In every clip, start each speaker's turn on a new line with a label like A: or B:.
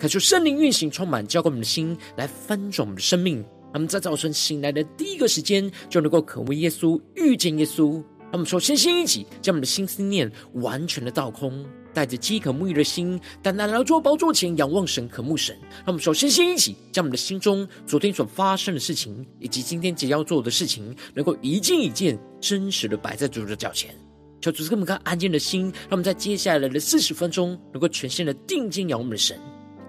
A: 渴求圣灵运行充满，浇灌我们的心，来翻转我们的生命。让我们在早晨醒来的第一个时间，就能够渴慕耶稣、遇见耶稣。让我们说，先先一起将我们的心思念完全的倒空。带着饥渴沐浴的心，单单来到主宝座前，仰望神、渴慕神。让我们首先先一起，将我们的心中昨天所发生的事情，以及今天即将要做的事情，能够一件一件真实的摆在主的脚前。求主赐给我们安静的心，让我们在接下来的四十分钟，能够全心的定睛仰望我们的神，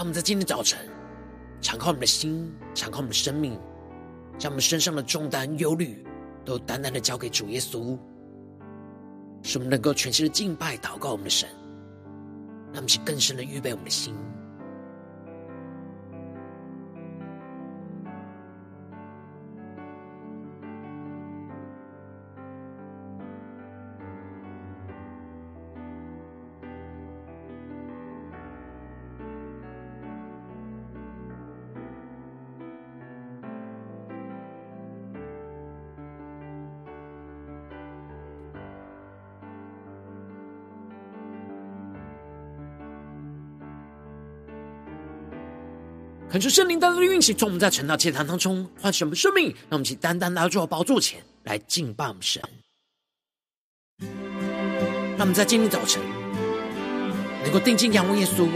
A: 让我们在今天早晨，敞开我们的心，敞开我们的生命，将我们身上的重担、忧虑，都单单的交给主耶稣，使我们能够全心的敬拜、祷告我们的神，让我们去更深的预备我们的心。恳求圣灵单单的运行，从我们在晨祷祭坛当中唤醒我们生命，让我们一起单单来到宝座前来敬拜我们神。让我们在今天早晨能够定睛仰望耶稣，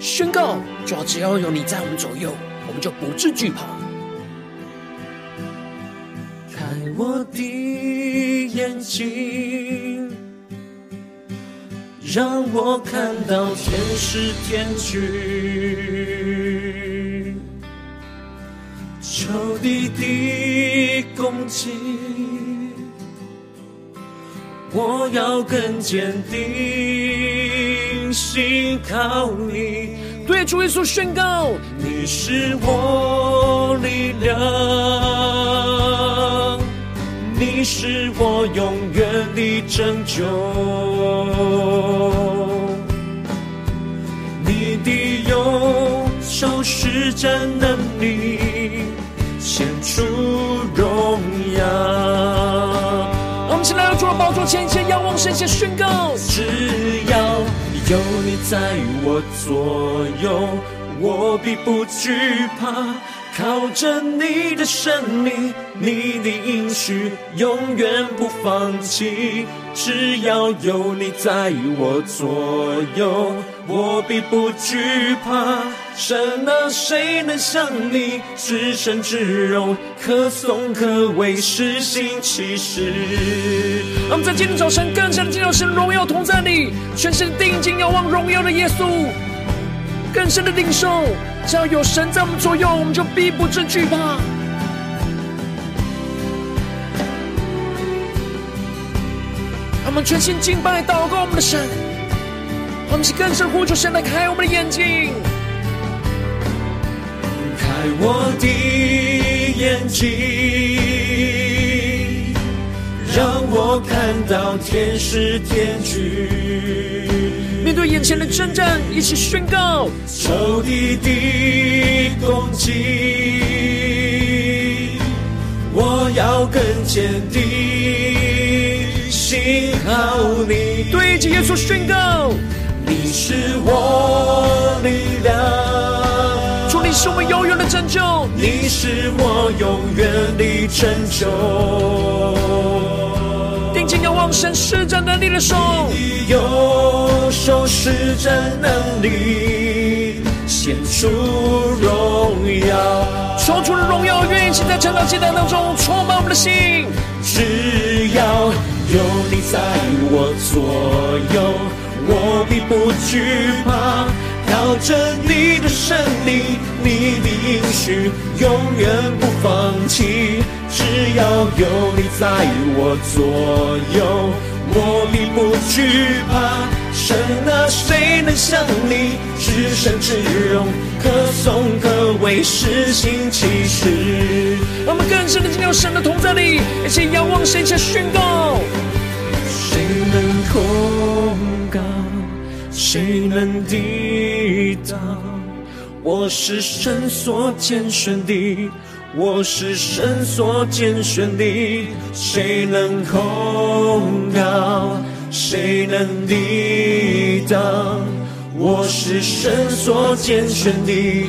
A: 宣告：主要只要有你在我们左右，我们就不致惧怕。
B: 开我的眼睛，让我看到天使天军。仇敌的攻击，我要更坚定，信靠你。
A: 对主耶稣宣告：
B: 你是我力量，你是我永远的拯救，你的右手施展能力。献出荣耀。
A: 我们现在要做的宝座前，先仰望神，先宣告：
B: 只要有你在我左右，我必不惧怕。靠着你的生命，你的应许永远不放弃。只要有你在我左右，我必不惧怕。神啊，谁能像你至圣至荣，可颂可畏，施行奇事。
A: 让我们在今天早晨更深的进入神荣耀同在里，全心定睛仰望荣耀的耶稣。更深的领受，只要有神在我们左右，我们就必不惧怕。让我们全心敬拜、祷告我们的神，我们是更深呼求神来开我们的眼睛，
B: 开我的眼睛，让我看到天使天
A: 军。眼前的征战，一起宣告：
B: 仇敌的攻击，我要更坚定，信靠你。
A: 对着耶稣宣告：
B: 你是我力量。
A: 你是我们永远的拯救，
B: 你是我永远的拯救。
A: 定睛仰望神施展能力的手，
B: 你的右手施展能力，显出荣耀，
A: 说出了荣耀，愿意在成长阶段当中充满我们的心。
B: 只要有你在我左右，我必不惧怕。靠着你的胜利，你的应许永远不放弃。只要有你在我左右，我并不惧怕。神啊，谁能像你至圣至荣，可颂可畏，施行奇事。
A: 让我们更深的进入神的同在里，一起仰望神，一起宣告。
B: 谁能控告？谁能抵挡？我是神所拣选的，我是神所拣选的，谁能控告？谁能抵挡？我是神所拣选的，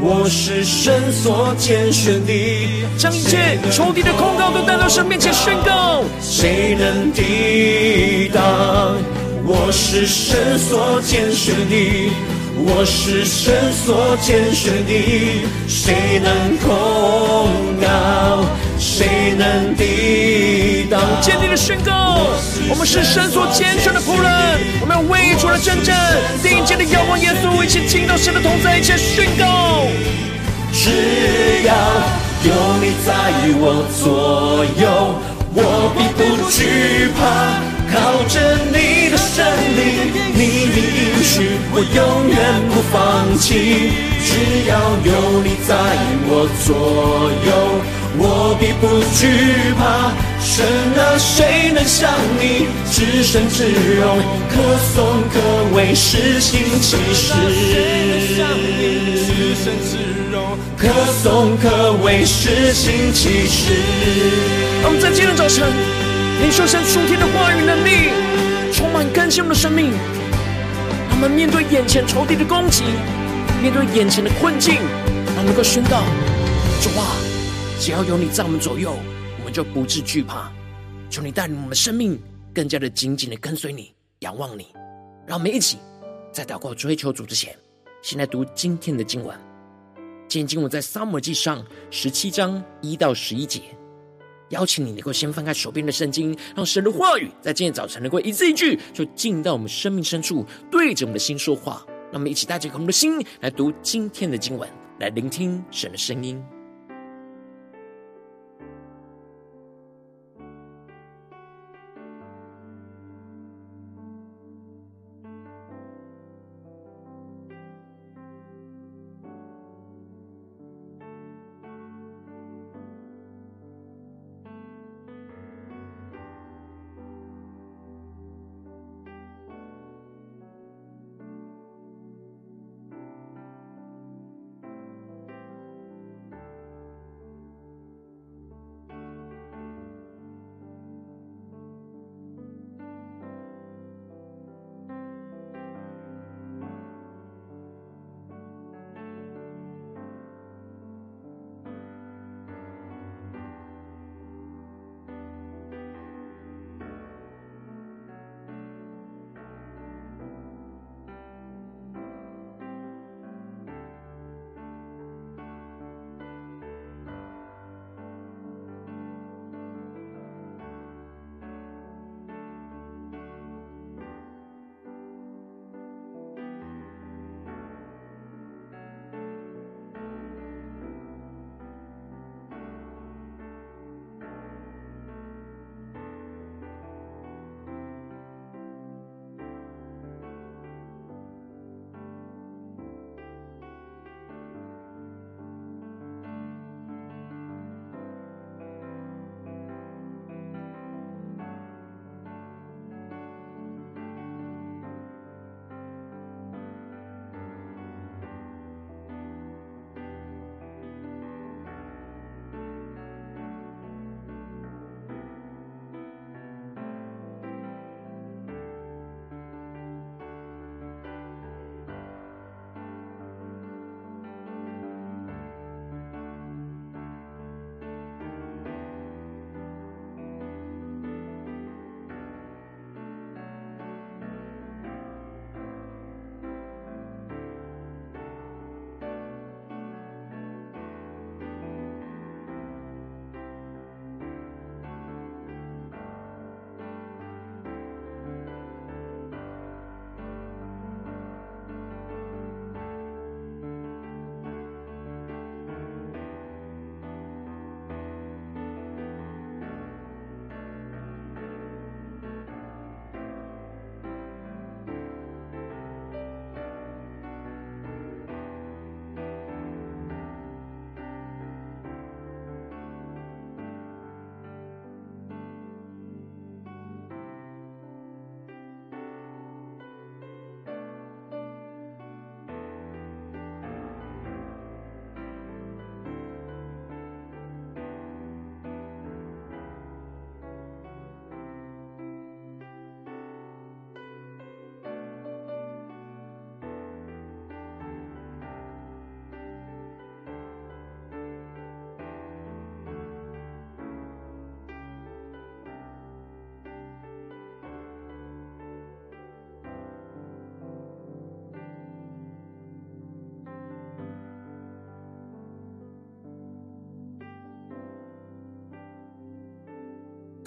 B: 我是神所拣选的，
A: 将一切仇敌的控告都带到神面前宣告。
B: 谁能抵挡？我是神所拣选的，我是神所拣选的，谁能控告？谁能抵挡？
A: 坚定的宣告，我们是神所拣选的仆人，我们要为主来征战，定睛的仰望耶稣，一起听到神的同在，一起宣告。
B: 只要有你在我左右，我必不惧怕。靠着你的胜利，你的应许，我永远不放弃。只要有你在我左右，我必不惧怕。神啊，谁能像你至圣至荣，可颂可畏，是心其事。可颂可畏，是心其事。
A: 我们在今天早晨。领受神属天的话语能力，充满更新我们的生命。他们面对眼前仇敌的攻击，面对眼前的困境，他们能够宣告：主啊，只要有你在我们左右，我们就不致惧怕。求你带领我们的生命更加的紧紧的跟随你，仰望你。让我们一起在祷告追求主之前，先来读今天的经文。今天经文在撒母记上十七章一到十一节。邀请你能够先翻开手边的圣经，让神的话语在今天早晨能够一字一句，就进到我们生命深处，对着我们的心说话。让我们一起带着我们的心来读今天的经文，来聆听神的声音。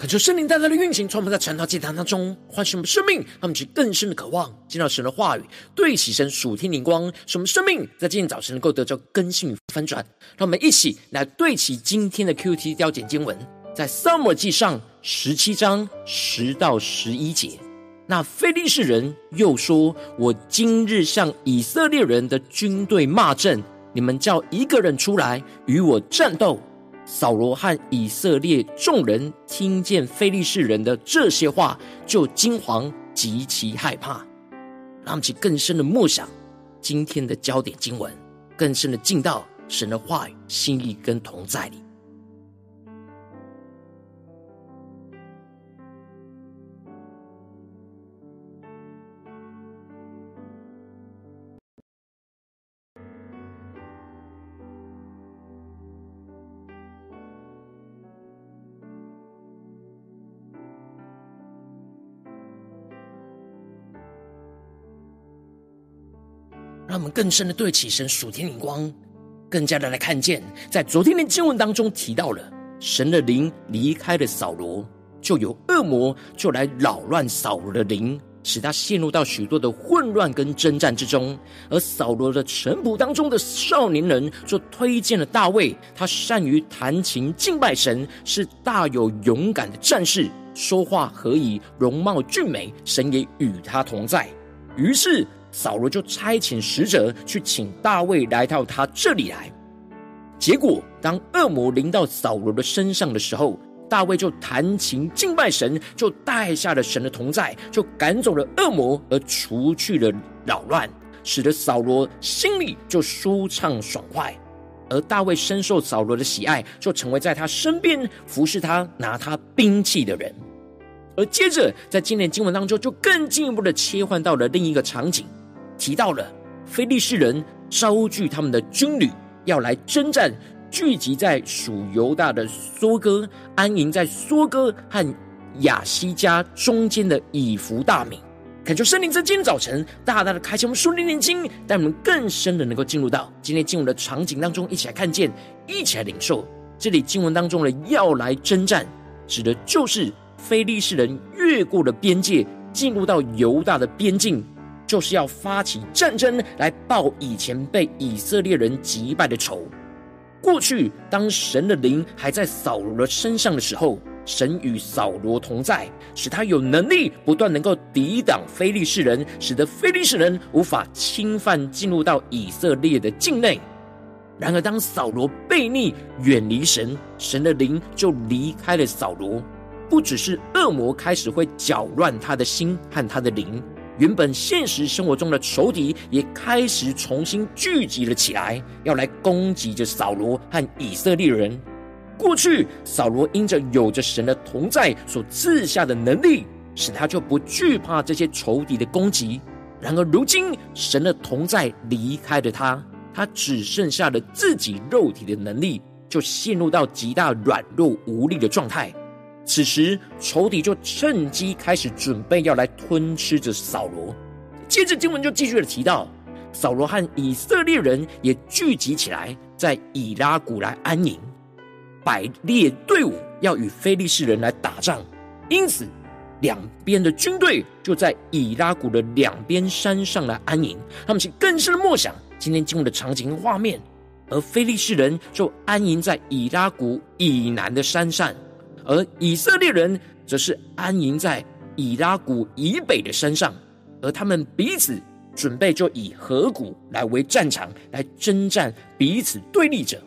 A: 恳求圣灵带来的运行，从我们在晨祷祭坛当中唤醒我们生命，让我们去更深的渴望见到神的话语，对齐神属天灵光，使我们生命在今天早晨能够得到更新与翻转。让我们一起来对齐今天的 QT 雕简经文，在撒母耳记上十七章十到十一节。那非利士人又说：“我今日向以色列人的军队骂阵，你们叫一个人出来与我战斗。”扫罗和以色列众人听见非利士人的这些话，就惊惶极其害怕。让起更深的默想今天的焦点经文，更深的进到神的话语、心意跟同在里。更深的对齐神属天灵光，更加的来看见，在昨天的经文当中提到了神的灵离开了扫罗，就有恶魔就来扰乱扫罗的灵，使他陷入到许多的混乱跟征战之中。而扫罗的臣仆当中的少年人就推荐了大卫，他善于弹琴敬拜神，是大有勇敢的战士，说话何以，容貌俊美，神也与他同在。于是。扫罗就差遣使者去请大卫来到他这里来，结果当恶魔临到扫罗的身上的时候，大卫就弹琴敬拜神，就带下了神的同在，就赶走了恶魔，而除去了扰乱，使得扫罗心里就舒畅爽快。而大卫深受扫罗的喜爱，就成为在他身边服侍他、拿他兵器的人。而接着在今天经文当中，就更进一步的切换到了另一个场景。提到了非利士人招聚他们的军旅要来征战，聚集在属犹大的梭哥，安营在梭哥和亚西加中间的以弗大米。恳求圣灵在今天早晨大大的开启我们属灵眼睛，带我们更深的能够进入到今天经文的场景当中，一起来看见，一起来领受。这里经文当中的要来征战，指的就是非利士人越过了边界，进入到犹大的边境。就是要发起战争来报以前被以色列人击败的仇。过去，当神的灵还在扫罗的身上的时候，神与扫罗同在，使他有能力不断能够抵挡非利士人，使得非利士人无法侵犯进入到以色列的境内。然而，当扫罗悖逆远离神，神的灵就离开了扫罗。不只是恶魔开始会搅乱他的心和他的灵。原本现实生活中的仇敌也开始重新聚集了起来，要来攻击着扫罗和以色列人。过去扫罗因着有着神的同在所赐下的能力，使他就不惧怕这些仇敌的攻击。然而如今神的同在离开了他，他只剩下了自己肉体的能力，就陷入到极大软弱无力的状态。此时，仇敌就趁机开始准备要来吞吃着扫罗。接着经文就继续的提到，扫罗和以色列人也聚集起来，在以拉谷来安营，摆列队伍要与非利士人来打仗。因此，两边的军队就在以拉谷的两边山上来安营。他们去更深的默想今天经文的场景和画面，而非利士人就安营在以拉谷以南的山上。而以色列人则是安营在以拉谷以北的山上，而他们彼此准备就以河谷来为战场来征战，彼此对立着。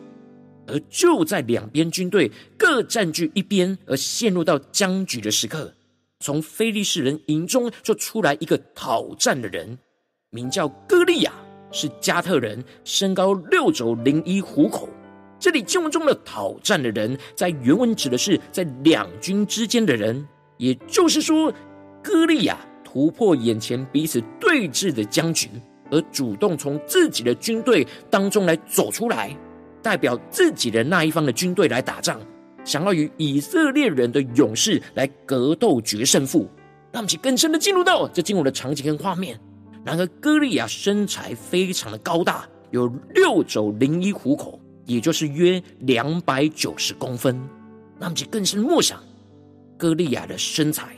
A: 而就在两边军队各占据一边而陷入到僵局的时刻，从非利士人营中就出来一个讨战的人，名叫歌利亚，是加特人，身高六肘零一虎口。这里经文中的讨战的人，在原文指的是在两军之间的人，也就是说，歌利亚突破眼前彼此对峙的僵局，而主动从自己的军队当中来走出来，代表自己的那一方的军队来打仗，想要与以色列人的勇士来格斗决胜负。让我们去更深的进入到这经文的场景跟画面。然而，歌利亚身材非常的高大，有六肘零一虎口。也就是约两百九十公分，那么就更是默想，歌利亚的身材，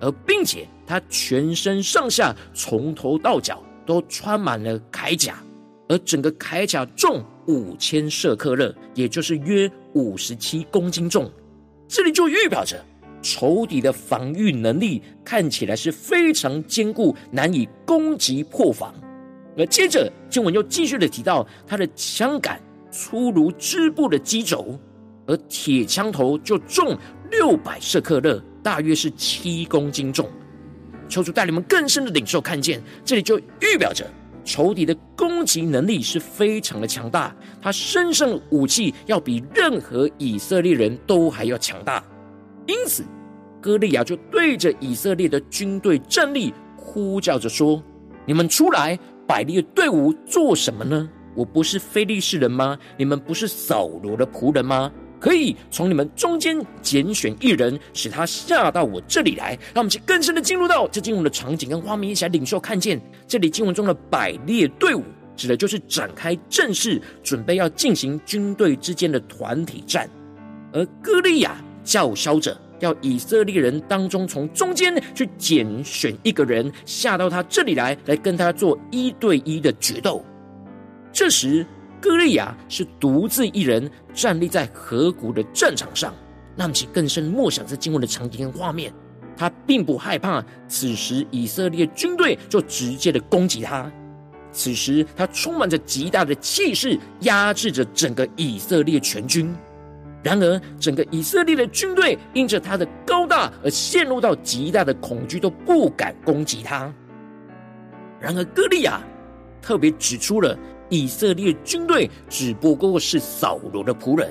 A: 而并且他全身上下从头到脚都穿满了铠甲，而整个铠甲重五千舍克勒，也就是约五十七公斤重。这里就预表着仇敌的防御能力看起来是非常坚固，难以攻击破防。而接着经文又继续的提到，他的枪杆粗如织布的机轴，而铁枪头就重六百舍克勒，大约是七公斤重。求主带领我们更深的领受，看见这里就预表着仇敌的攻击能力是非常的强大，他身上的武器要比任何以色列人都还要强大。因此，歌利亚就对着以色列的军队战立，呼叫着说：“你们出来！”百列队伍做什么呢？我不是非利士人吗？你们不是扫罗的仆人吗？可以从你们中间拣选一人，使他下到我这里来。让我们去更深的进入到这经文的场景跟画面，一起来领受看见这里经文中的百列队伍，指的就是展开阵势，准备要进行军队之间的团体战。而歌利亚叫嚣着。要以色列人当中从中间去拣选一个人下到他这里来，来跟他做一对一的决斗。这时，歌利亚是独自一人站立在河谷的战场上，让其更深默想这经文的场景跟画面。他并不害怕，此时以色列军队就直接的攻击他。此时，他充满着极大的气势，压制着整个以色列全军。然而，整个以色列的军队因着他的高大而陷入到极大的恐惧，都不敢攻击他。然而，歌利亚特别指出了以色列军队只不过是扫罗的仆人，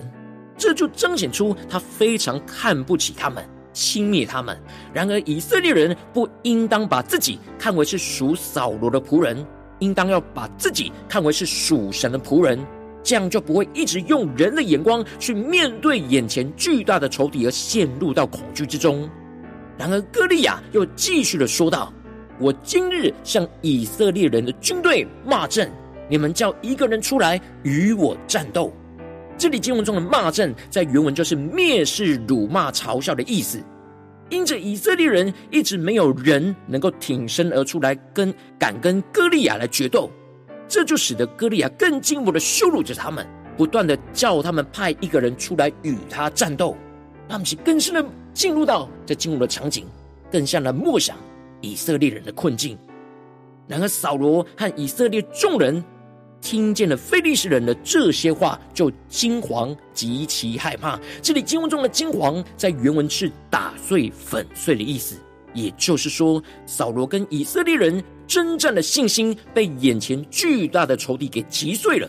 A: 这就彰显出他非常看不起他们，轻蔑他们。然而，以色列人不应当把自己看为是属扫罗的仆人，应当要把自己看为是属神的仆人。这样就不会一直用人的眼光去面对眼前巨大的仇敌，而陷入到恐惧之中。然而，歌利亚又继续的说道：“我今日向以色列人的军队骂阵，你们叫一个人出来与我战斗。”这里经文中的骂阵，在原文就是蔑视、辱骂、嘲笑的意思。因着以色列人一直没有人能够挺身而出来跟敢跟歌利亚来决斗。这就使得歌利亚更进一步的羞辱着他们，不断的叫他们派一个人出来与他战斗，让他们更深的进入到这经文的场景，更像了默想以色列人的困境。然而扫罗和以色列众人听见了非利士人的这些话，就惊惶极其害怕。这里经文中的惊惶，在原文是打碎、粉碎的意思，也就是说，扫罗跟以色列人。征战的信心被眼前巨大的仇敌给击碎了。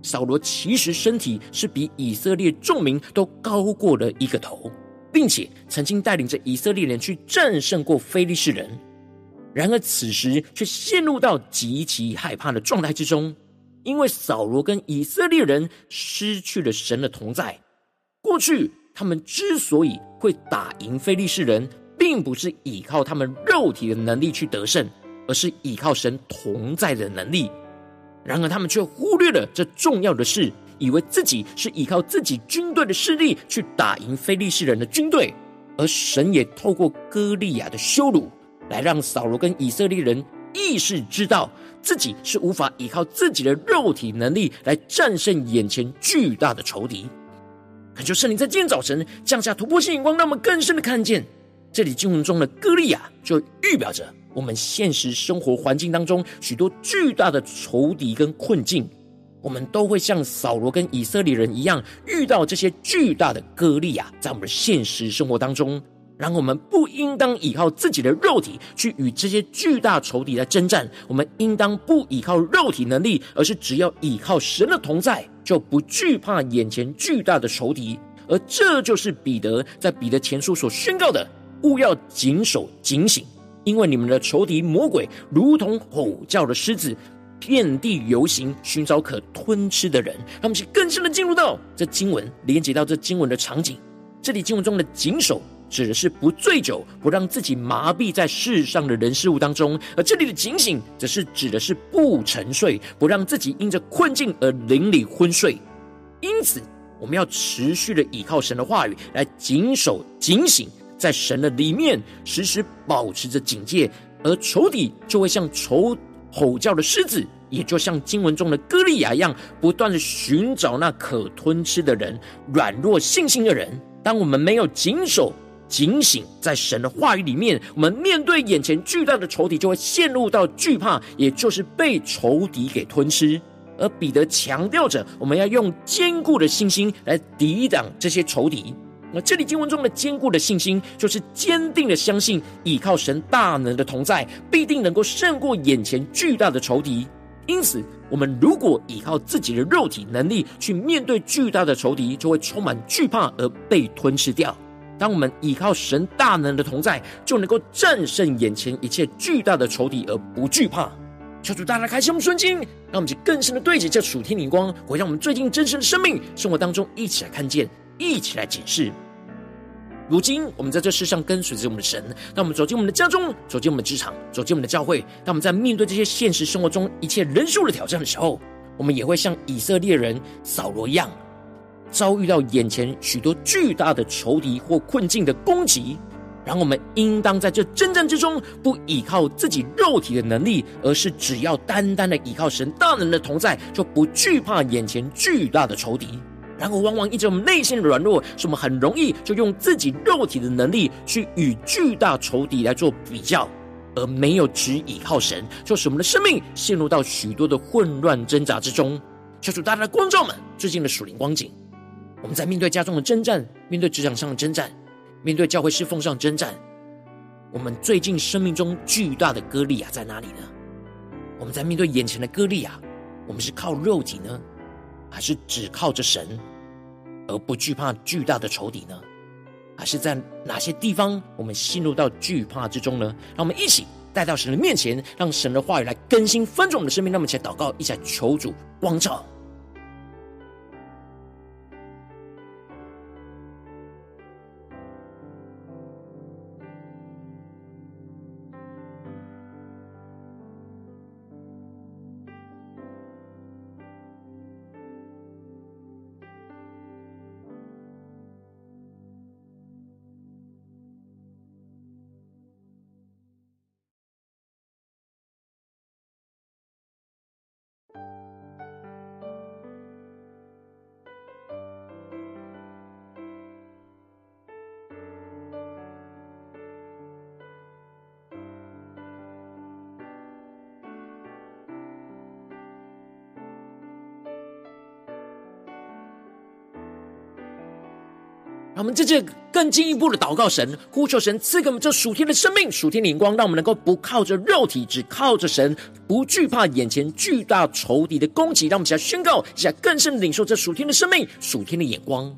A: 扫罗其实身体是比以色列众民都高过了一个头，并且曾经带领着以色列人去战胜过非利士人。然而此时却陷入到极其害怕的状态之中，因为扫罗跟以色列人失去了神的同在。过去他们之所以会打赢非利士人，并不是依靠他们肉体的能力去得胜。而是依靠神同在的能力，然而他们却忽略了这重要的事，以为自己是依靠自己军队的势力去打赢非利士人的军队，而神也透过歌利亚的羞辱，来让扫罗跟以色列人意识知道自己是无法依靠自己的肉体能力来战胜眼前巨大的仇敌。恳求圣灵在今天早晨降下突破性眼光，让我们更深的看见这里经文中的歌利亚，就预表着。我们现实生活环境当中许多巨大的仇敌跟困境，我们都会像扫罗跟以色列人一样，遇到这些巨大的歌利亚，在我们现实生活当中，然后我们不应当依靠自己的肉体去与这些巨大仇敌来征战，我们应当不依靠肉体能力，而是只要依靠神的同在，就不惧怕眼前巨大的仇敌。而这就是彼得在彼得前书所宣告的：勿要谨守警醒。因为你们的仇敌魔鬼如同吼叫的狮子，遍地游行，寻找可吞吃的人。让我们去更深的进入到这经文，连接到这经文的场景。这里经文中的谨守，指的是不醉酒，不让自己麻痹在世上的人事物当中；而这里的警醒，则是指的是不沉睡，不让自己因着困境而邻里昏睡。因此，我们要持续的倚靠神的话语来谨守警醒。在神的里面时时保持着警戒，而仇敌就会像仇吼叫的狮子，也就像经文中的歌利亚一样，不断的寻找那可吞吃的人。软弱信心的人，当我们没有谨守、警醒在神的话语里面，我们面对眼前巨大的仇敌，就会陷入到惧怕，也就是被仇敌给吞吃。而彼得强调着，我们要用坚固的信心来抵挡这些仇敌。那这里经文中的坚固的信心，就是坚定的相信，倚靠神大能的同在，必定能够胜过眼前巨大的仇敌。因此，我们如果依靠自己的肉体能力去面对巨大的仇敌，就会充满惧怕而被吞噬掉。当我们依靠神大能的同在，就能够战胜眼前一切巨大的仇敌而不惧怕。求主大大开启我们顺经，让我们去更深的对齐这属天灵光，回让我们最近真实的生命生活当中一起来看见。一起来解释。如今，我们在这世上跟随着我们的神，当我们走进我们的家中，走进我们的职场，走进我们的教会，当我们在面对这些现实生活中一切人数的挑战的时候，我们也会像以色列人扫罗一样，遭遇到眼前许多巨大的仇敌或困境的攻击。然后，我们应当在这征战之中，不依靠自己肉体的能力，而是只要单单的依靠神大能的同在，就不惧怕眼前巨大的仇敌。然后，往往因着我们内心的软弱，使我们很容易就用自己肉体的能力去与巨大仇敌来做比较，而没有只依靠神，就使我们的生命陷入到许多的混乱挣扎之中。求主大家的光照们最近的属灵光景，我们在面对家中的征战，面对职场上的征战，面对教会侍奉上的征战，我们最近生命中巨大的割裂啊在哪里呢？我们在面对眼前的割裂啊，我们是靠肉体呢，还是只靠着神？而不惧怕巨大的仇敌呢？还是在哪些地方我们陷入到惧怕之中呢？让我们一起带到神的面前，让神的话语来更新分众的生命。让我们一起祷告，一起来求主光照。我们在这更进一步的祷告神，呼求神赐给我们这属天的生命、属天的眼光，让我们能够不靠着肉体，只靠着神，不惧怕眼前巨大仇敌的攻击。让我们起来宣告，起来更深的领受这属天的生命、属天的眼光。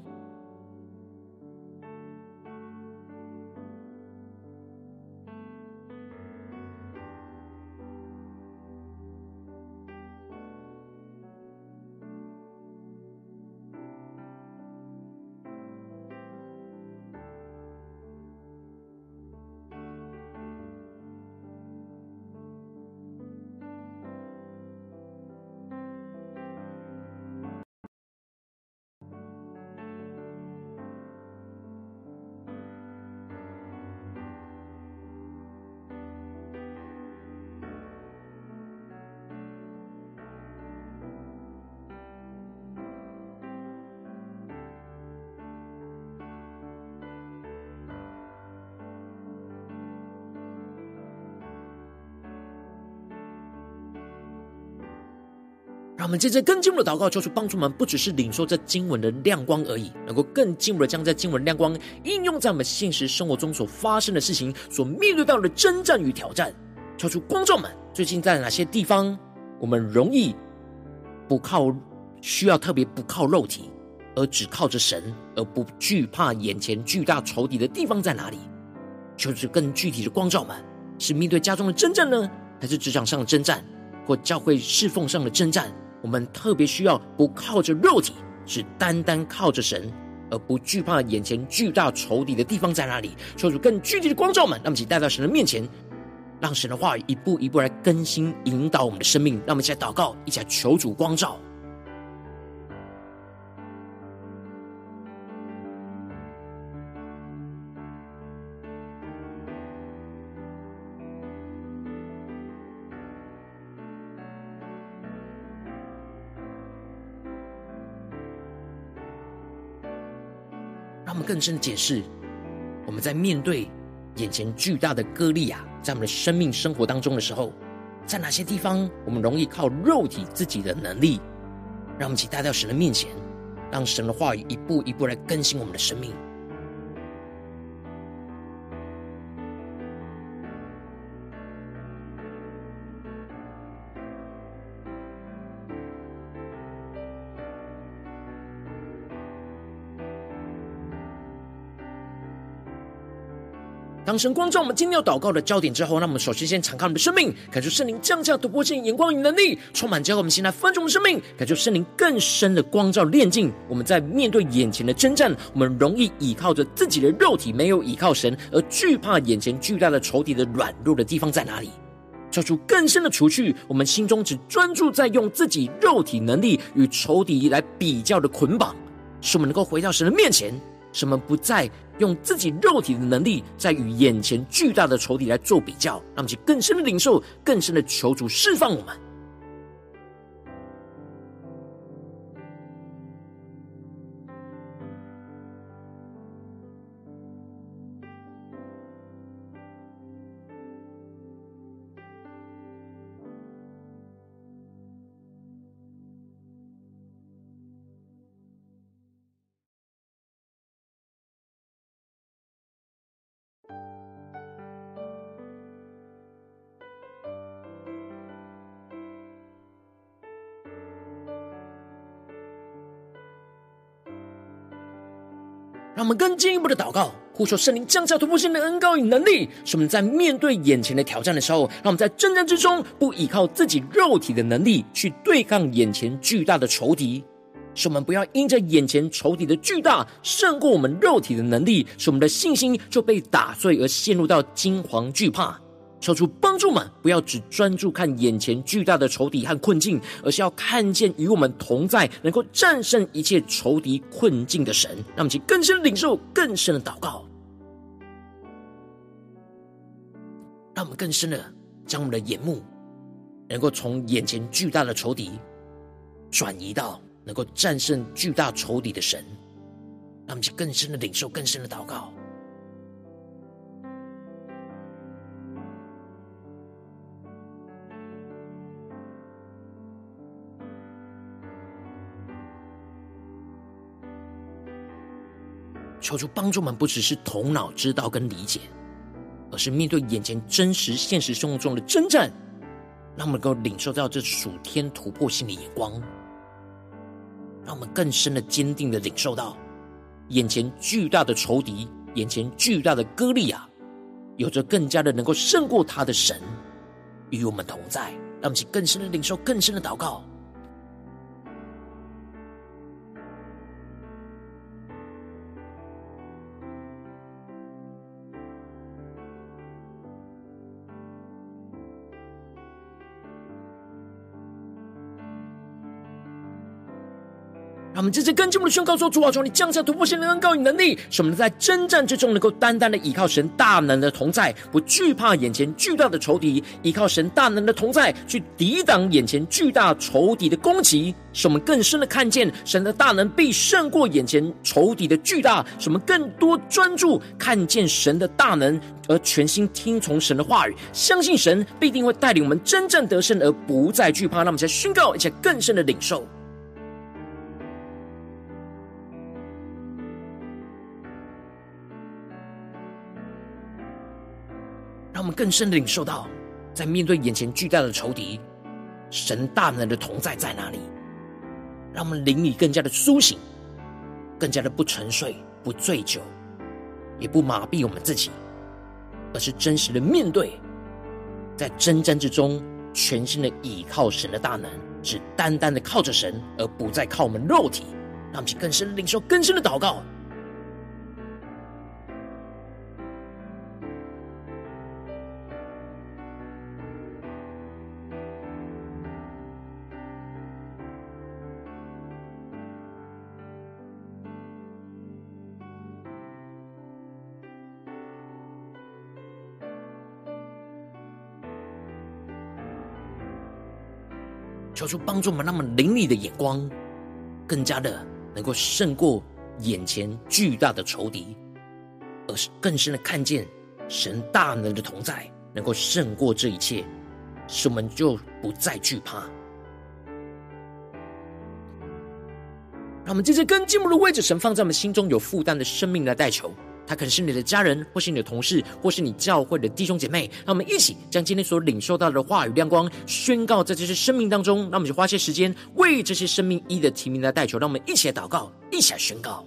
A: 让我们接着更进一步的祷告，求主帮助我们，不只是领受这经文的亮光而已，能够更进一步的将这经文亮光应用在我们现实生活中所发生的事情、所面对到的征战与挑战。求主光照们，最近在哪些地方，我们容易不靠，需要特别不靠肉体，而只靠着神，而不惧怕眼前巨大仇敌的地方在哪里？求主更具体的光照们，是面对家中的征战呢，还是职场上的征战，或教会侍奉上的征战？我们特别需要不靠着肉体，只单单靠着神，而不惧怕眼前巨大仇敌的地方在哪里？求主更具体的光照们，让我们一起带到神的面前，让神的话语一步一步来更新引导我们的生命。让我们一起来祷告，一起来求主光照。更深的解释，我们在面对眼前巨大的割裂啊，在我们的生命生活当中的时候，在哪些地方我们容易靠肉体自己的能力，让我们一起带到神的面前，让神的话语一步一步来更新我们的生命。当神光照我们今天要祷告的焦点之后，那我们首先先敞开我们的生命，感受圣灵降下突破性眼光与能力，充满之后，我们先来分盛我们生命，感受圣灵更深的光照炼净。我们在面对眼前的征战，我们容易倚靠着自己的肉体，没有倚靠神，而惧怕眼前巨大的仇敌的软弱的地方在哪里？求主更深的除去我们心中只专注在用自己肉体能力与仇敌来比较的捆绑，使我们能够回到神的面前。什么不再用自己肉体的能力，在与眼前巨大的仇敌来做比较，让其更深的领受，更深的求主释放我们。让我们更进一步的祷告，呼求圣灵降下突破性的恩膏与能力，使我们在面对眼前的挑战的时候，让我们在征战之中不依靠自己肉体的能力去对抗眼前巨大的仇敌，使我们不要因着眼前仇敌的巨大胜过我们肉体的能力，使我们的信心就被打碎而陷入到惊惶惧怕。求主帮助们，不要只专注看眼前巨大的仇敌和困境，而是要看见与我们同在、能够战胜一切仇敌困境的神。让我们去更深领受、更深的祷告，让我们更深的将我们的眼目，能够从眼前巨大的仇敌转移到能够战胜巨大仇敌的神。让我们去更深的领受、更深的祷告。求主帮助我们，不只是头脑知道跟理解，而是面对眼前真实现实生活中的征战，让我们能够领受到这属天突破性的眼光，让我们更深的坚定的领受到眼前巨大的仇敌，眼前巨大的歌利亚，有着更加的能够胜过他的神与我们同在，让我们去更深的领受，更深的祷告。我们这次更进我们的宣告说：主啊，求你降下突破性的恩膏与能力，使我们在征战之中能够单单的依靠神大能的同在，不惧怕眼前巨大的仇敌，依靠神大能的同在去抵挡眼前巨大仇敌的攻击，使我们更深的看见神的大能必胜过眼前仇敌的巨大，使我们更多专注看见神的大能，而全心听从神的话语，相信神必定会带领我们真正得胜，而不再惧怕。让我们再宣告，而且更深的领受。我们更深的领受到，在面对眼前巨大的仇敌，神大能的同在在哪里？让我们灵里更加的苏醒，更加的不沉睡、不醉酒，也不麻痹我们自己，而是真实的面对，在征战之中，全心的倚靠神的大能，是单单的靠着神，而不再靠我们肉体。让我们更深的领受、更深的祷告。求主帮助我们，那么灵里的眼光更加的能够胜过眼前巨大的仇敌，而是更深的看见神大能的同在，能够胜过这一切，使我们就不再惧怕。让我们接着跟进步的位置，神放在我们心中有负担的生命来代求。他可能是你的家人，或是你的同事，或是你教会的弟兄姐妹。让我们一起将今天所领受到的话语亮光宣告在这些生命当中。让我们就花些时间为这些生命一的提名来代求。让我们一起来祷告，一起来宣告。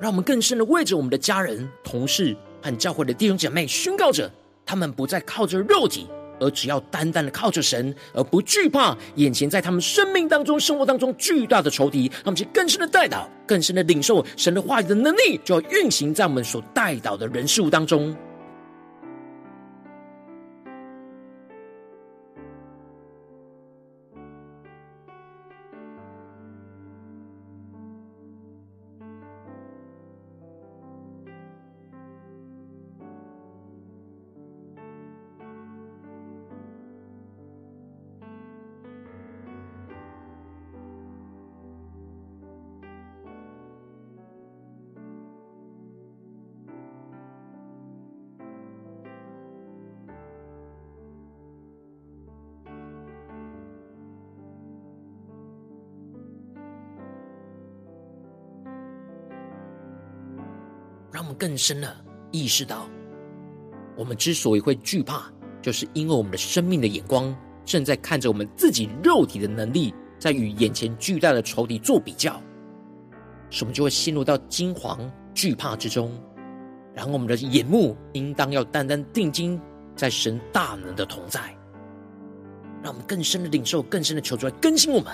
A: 让我们更深的为着我们的家人、同事。和教会的弟兄姐妹宣告着，他们不再靠着肉体，而只要单单的靠着神，而不惧怕眼前在他们生命当中、生活当中巨大的仇敌。让我们去更深的代祷，更深的领受神的话语的能力，就要运行在我们所代祷的人事物当中。更深的意识到，我们之所以会惧怕，就是因为我们的生命的眼光正在看着我们自己肉体的能力，在与眼前巨大的仇敌做比较，所以我们就会陷入到惊惶、惧怕之中。然后我们的眼目应当要单单定睛在神大能的同在，让我们更深的领受、更深的求主来更新我们。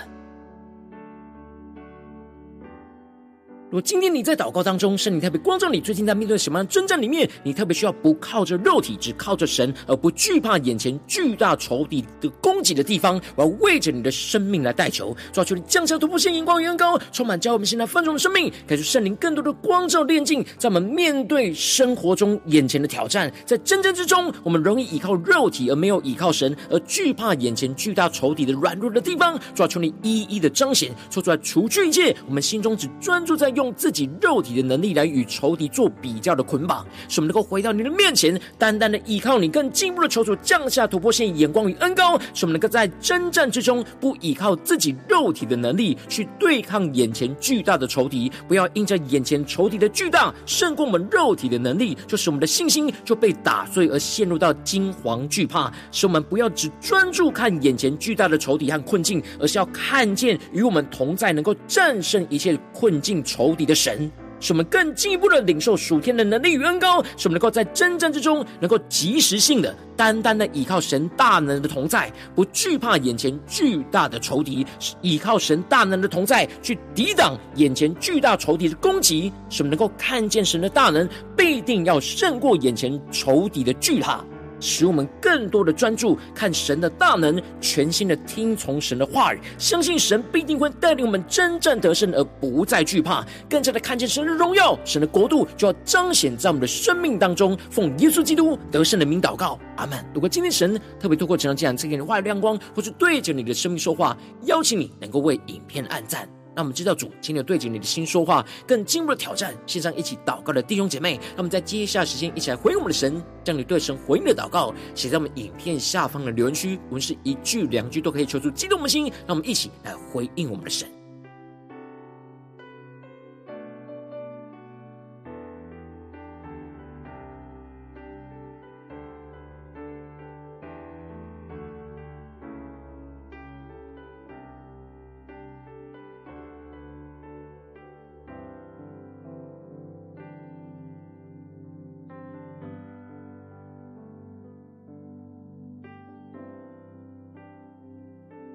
A: 如果今天你在祷告当中，圣灵特别光照你，最近在面对什么样的征战里面，你特别需要不靠着肉体，只靠着神，而不惧怕眼前巨大仇敌的攻击的地方，我要为着你的生命来代求，抓住你降下突破线、眼光与恩膏，充满教我们现在丰盛的生命，感受圣灵更多的光照炼净，在我们面对生活中眼前的挑战，在征战之中，我们容易依靠肉体而没有依靠神，而惧怕眼前巨大仇敌的软弱的地方，抓住你一一的彰显，说出来除去一切，我们心中只专注在用。用自己肉体的能力来与仇敌做比较的捆绑，使我们能够回到你的面前，单单的依靠你，更进一步的求主降下突破线、眼光与恩膏，使我们能够在征战之中不依靠自己肉体的能力去对抗眼前巨大的仇敌，不要因着眼前仇敌的巨大胜过我们肉体的能力，就使我们的信心就被打碎而陷入到惊惶惧怕。使我们不要只专注看眼前巨大的仇敌和困境，而是要看见与我们同在，能够战胜一切困境仇。无敌的神，使我们更进一步的领受属天的能力与恩膏，使我们能够在征战之中，能够及时性的、单单的依靠神大能的同在，不惧怕眼前巨大的仇敌，依靠神大能的同在去抵挡眼前巨大仇敌的攻击，使我们能够看见神的大能必定要胜过眼前仇敌的巨大。使我们更多的专注看神的大能，全心的听从神的话语，相信神必定会带领我们征战得胜，而不再惧怕，更加的看见神的荣耀，神的国度就要彰显在我们的生命当中。奉耶稣基督得胜的名祷告，阿门。如果今天神特别透过这场这样赐给你的话语亮光，或是对着你的生命说话，邀请你能够为影片按赞。那我们知道主，请你对着你的心说话，更进一步的挑战。线上一起祷告的弟兄姐妹，那我们在接下来时间一起来回应我们的神，将你对神回应的祷告写在我们影片下方的留言区。我们是一句两句都可以求助激动我们的心，让我们一起来回应我们的神。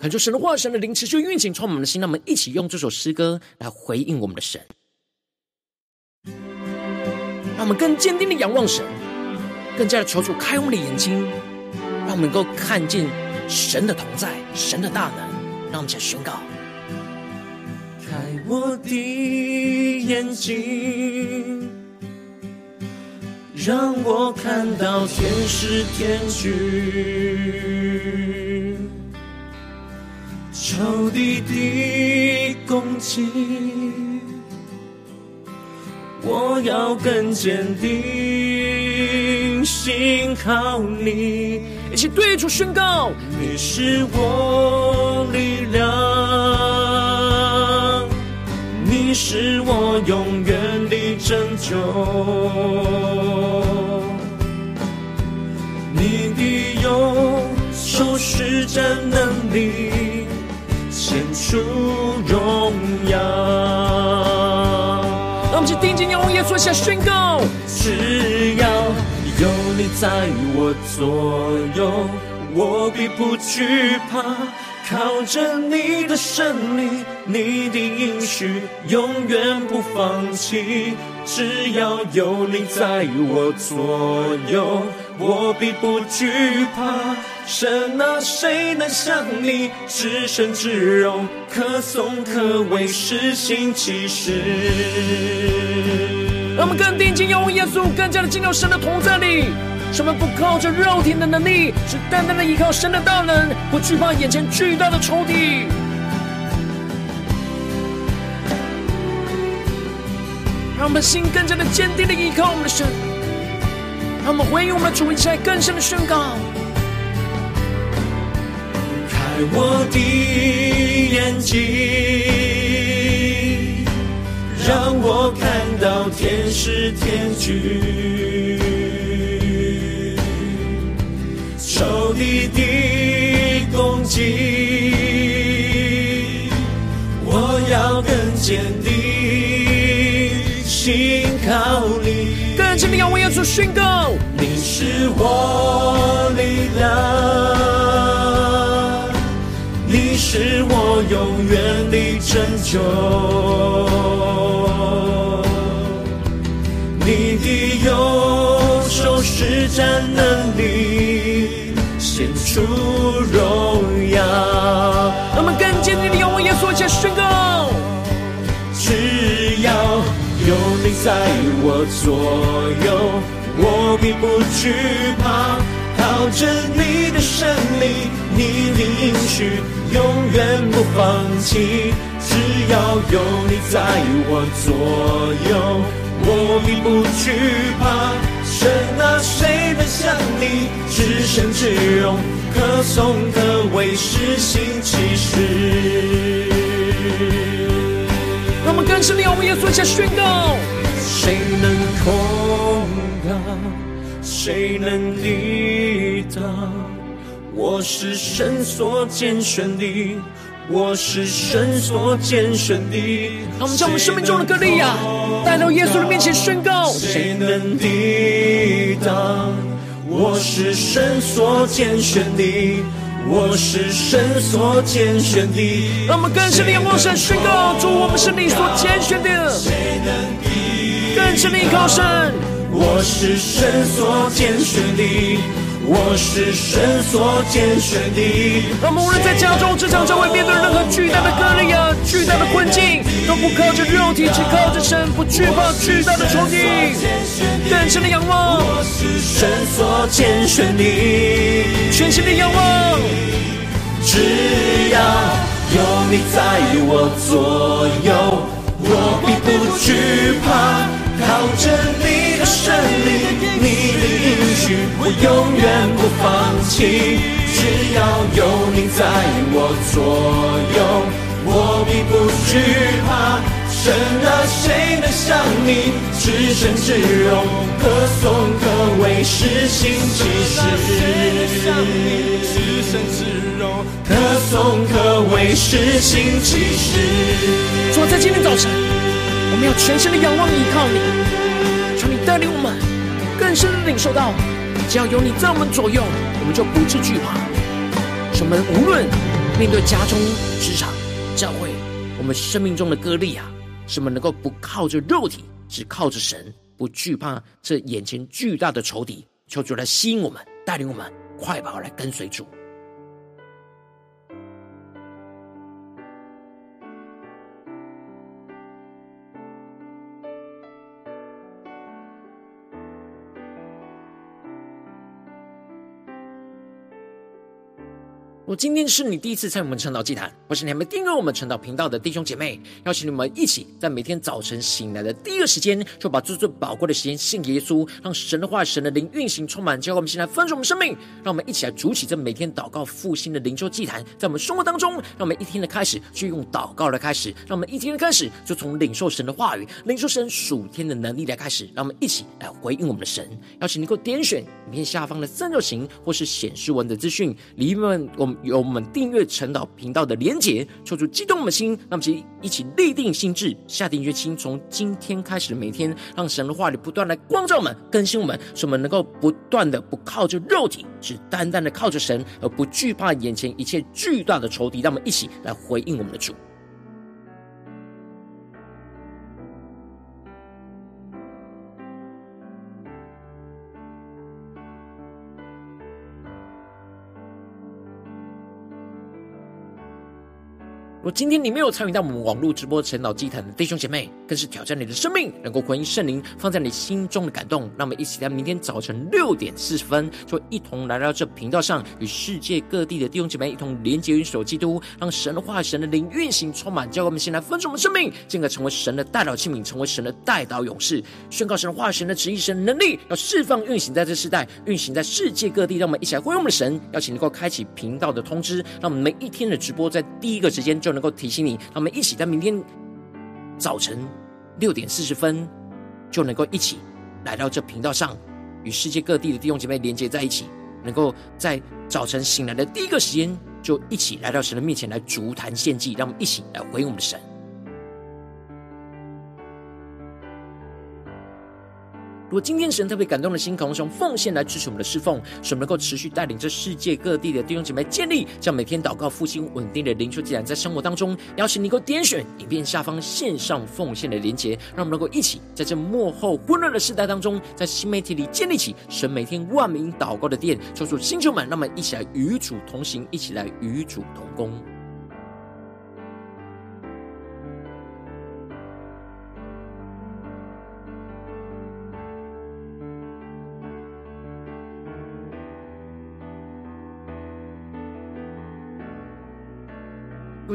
A: 感受神的话，神的灵持续运行，充满我们的心。让我们一起用这首诗歌来回应我们的神，让我们更坚定的仰望神，更加的求主开我们的眼睛，让我们能够看见神的同在，神的大能。让我们一起来宣告：
B: 开我的眼睛，让我看到天使天军，仇敌的攻击，我要更坚定，信靠你。
A: 一起对主宣告：
B: 你是我力量，你是我永远的拯救，你的右手施展能力，出荣耀。
A: 让我们一起定睛仰望耶稣，下宣告：
B: 只要有你在我左右，我必不惧怕。靠着你的胜利，你的应许永远不放弃。只要有你在我左右，我必不惧怕。神啊，谁能像你至圣至荣，可颂可畏，施行奇事。
A: 让我们更定睛仰望耶稣，更加的进入神的同在里。什么不靠着肉体的能力，是单单的依靠神的大能，不惧怕眼前巨大的仇敌。让我们心更加的坚定的依靠我们的神，让我们回应我们的主，一起来更深的宣告。
B: 开我的眼睛，让我看到天使天军。仇敌的攻击，我要更坚定，信靠你。
A: 更坚定要为耶稣宣告，
B: 你是我力量，你是我永远的拯救，你的右手施展能力。显出荣耀，
A: 让我们更坚定的仰望耶稣，且宣
B: 在我左右，我并不惧怕。靠着你的胜利，你的应许永远不放弃。只要有你在我左右，我并不惧怕。神啊，谁能像你至圣至荣，可颂可畏，施行奇事。
A: 让我们更深的仰望耶稣，下宣告：
B: 谁能控告？谁能抵挡？我是神所拣选的。我是神所拣选的，
A: 让我们将我们生命中的歌利亚带到耶稣的面前宣告。
B: 谁能抵挡？我是神所拣选的，我是神所拣选的。
A: 让我们更深的仰望神宣告：主，我们是你所拣选的。
B: 谁能抵挡？
A: 更深的依靠神。
B: 我是神所拣选的。我是神所拣选的。
A: 让我们无论在家中、职场、教会，面对任何巨大的歌利亚、巨大的困境，都不靠着肉体，只靠着神，不惧怕巨大的仇敌。更深的仰望，
B: 我是神所拣选的，
A: 全新的仰望。
B: 只要有你在我左右，我必不惧怕。靠着你的胜利，你的应许，我永远不放弃。只要有你在我左右，我必不惧怕。神啊，谁能像你至深至荣，可颂可畏，施行奇事。至圣至荣，可颂可畏，施行奇事。
A: 主啊，在今天早晨。我们要全心的仰望依靠你，求你带领我们更深的领受到，只要有你在我们左右，我们就不致惧怕。什么无论面对家中、职场、教会，我们生命中的割裂啊，什么能够不靠着肉体，只靠着神，不惧怕这眼前巨大的仇敌。求主来吸引我们，带领我们快跑来跟随主。我今天是你第一次参与我们晨祷祭坛，或是你还没订阅我们晨祷频道的弟兄姐妹，邀请你们一起在每天早晨醒来的第一个时间，就把最最宝贵的时间献给耶稣，让神的话、神的灵运行充满，教会我们现在分盛我们生命。让我们一起来筑起这每天祷告复兴的灵修祭坛，在我们生活当中，让我们一天的开始就用祷告来开始，让我们一天的开始就从领受神的话语、领受神属天的能力来开始，让我们一起来回应我们的神。邀请你给我点选影片下方的三角形，或是显示文的资讯里面，我们。有我们订阅晨祷频道的连结，抽出激动的心，让我们一起立定心智，下定决心，从今天开始每天，让神的话语不断来光照我们、更新我们，使我们能够不断的不靠着肉体，只单单的靠着神，而不惧怕眼前一切巨大的仇敌。让我们一起来回应我们的主。若今天你没有参与到我们网络直播晨祷祭坛的弟兄姐妹，更是挑战你的生命，能够回应圣灵放在你心中的感动。让我们一起在明天早晨六点四十分，就一同来到这频道上，与世界各地的弟兄姐妹一同连结、元首基督，让神的话、神的灵运行充满，叫我们先来分盛我们生命，进而成为神的代祷器皿，成为神的代祷勇士，宣告神的话、神的旨意、神的能力，要释放运行在这世代，运行在世界各地。让我们一起来回应我们的神，邀请能够开启频道的通知，让我们每一天的直播在第一个时间就。能够提醒你，让我们一起在明天早晨六点四十分，就能够一起来到这频道上，与世界各地的弟兄姐妹连接在一起，能够在早晨醒来的第一个时间，就一起来到神的面前来逐坛献祭，让我们一起来回应我们的神。如果今天神特别感动的心，渴望用奉献来支持我们的侍奉，使我们能够持续带领这世界各地的弟兄姐妹建立，将每天祷告复兴稳定的灵修祭坛在生活当中。邀请你能够点选影片下方线上奉献的连结，让我们能够一起在这幕后混乱的时代当中，在新媒体里建立起神每天万名祷告的殿，抽出星球们，让我们一起来与主同行，一起来与主同工。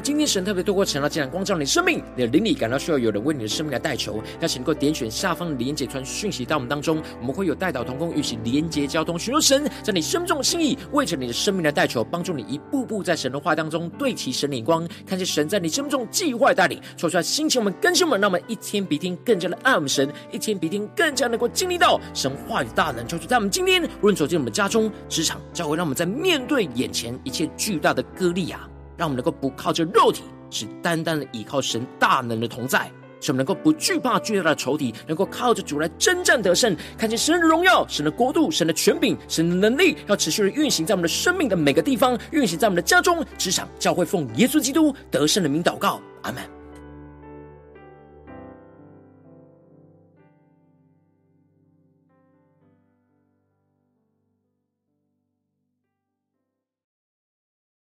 A: 今天神特别透过晨祷祭坛光照你生命，你的灵里感到需要有人为你的生命来代求，邀请能够点选下方的连结传讯息到我们当中，我们会有代祷同工与其连结交通，寻求神在你生命中的心意，为着你的生命来代求，帮助你一步步在神的话当中对齐神的眼光，看见神在你生命中计划带领，说出来心情我们更新我们，让我们一天比一天更加的爱我们神，一天比一天更加能够经历到神话语大能，就是在我们今天无论走进我们家中、职场、教会，让我们在面对眼前一切巨大的割裂啊。让我们能够不靠着肉体，只单单的依靠神大能的同在，使我们能够不惧怕巨大的仇敌，能够靠着主来征战得胜，看见神的荣耀、神的国度、神的权柄、神的能力，要持续的运行在我们的生命的每个地方，运行在我们的家中、职场、教会，奉耶稣基督得胜的名祷告，阿门。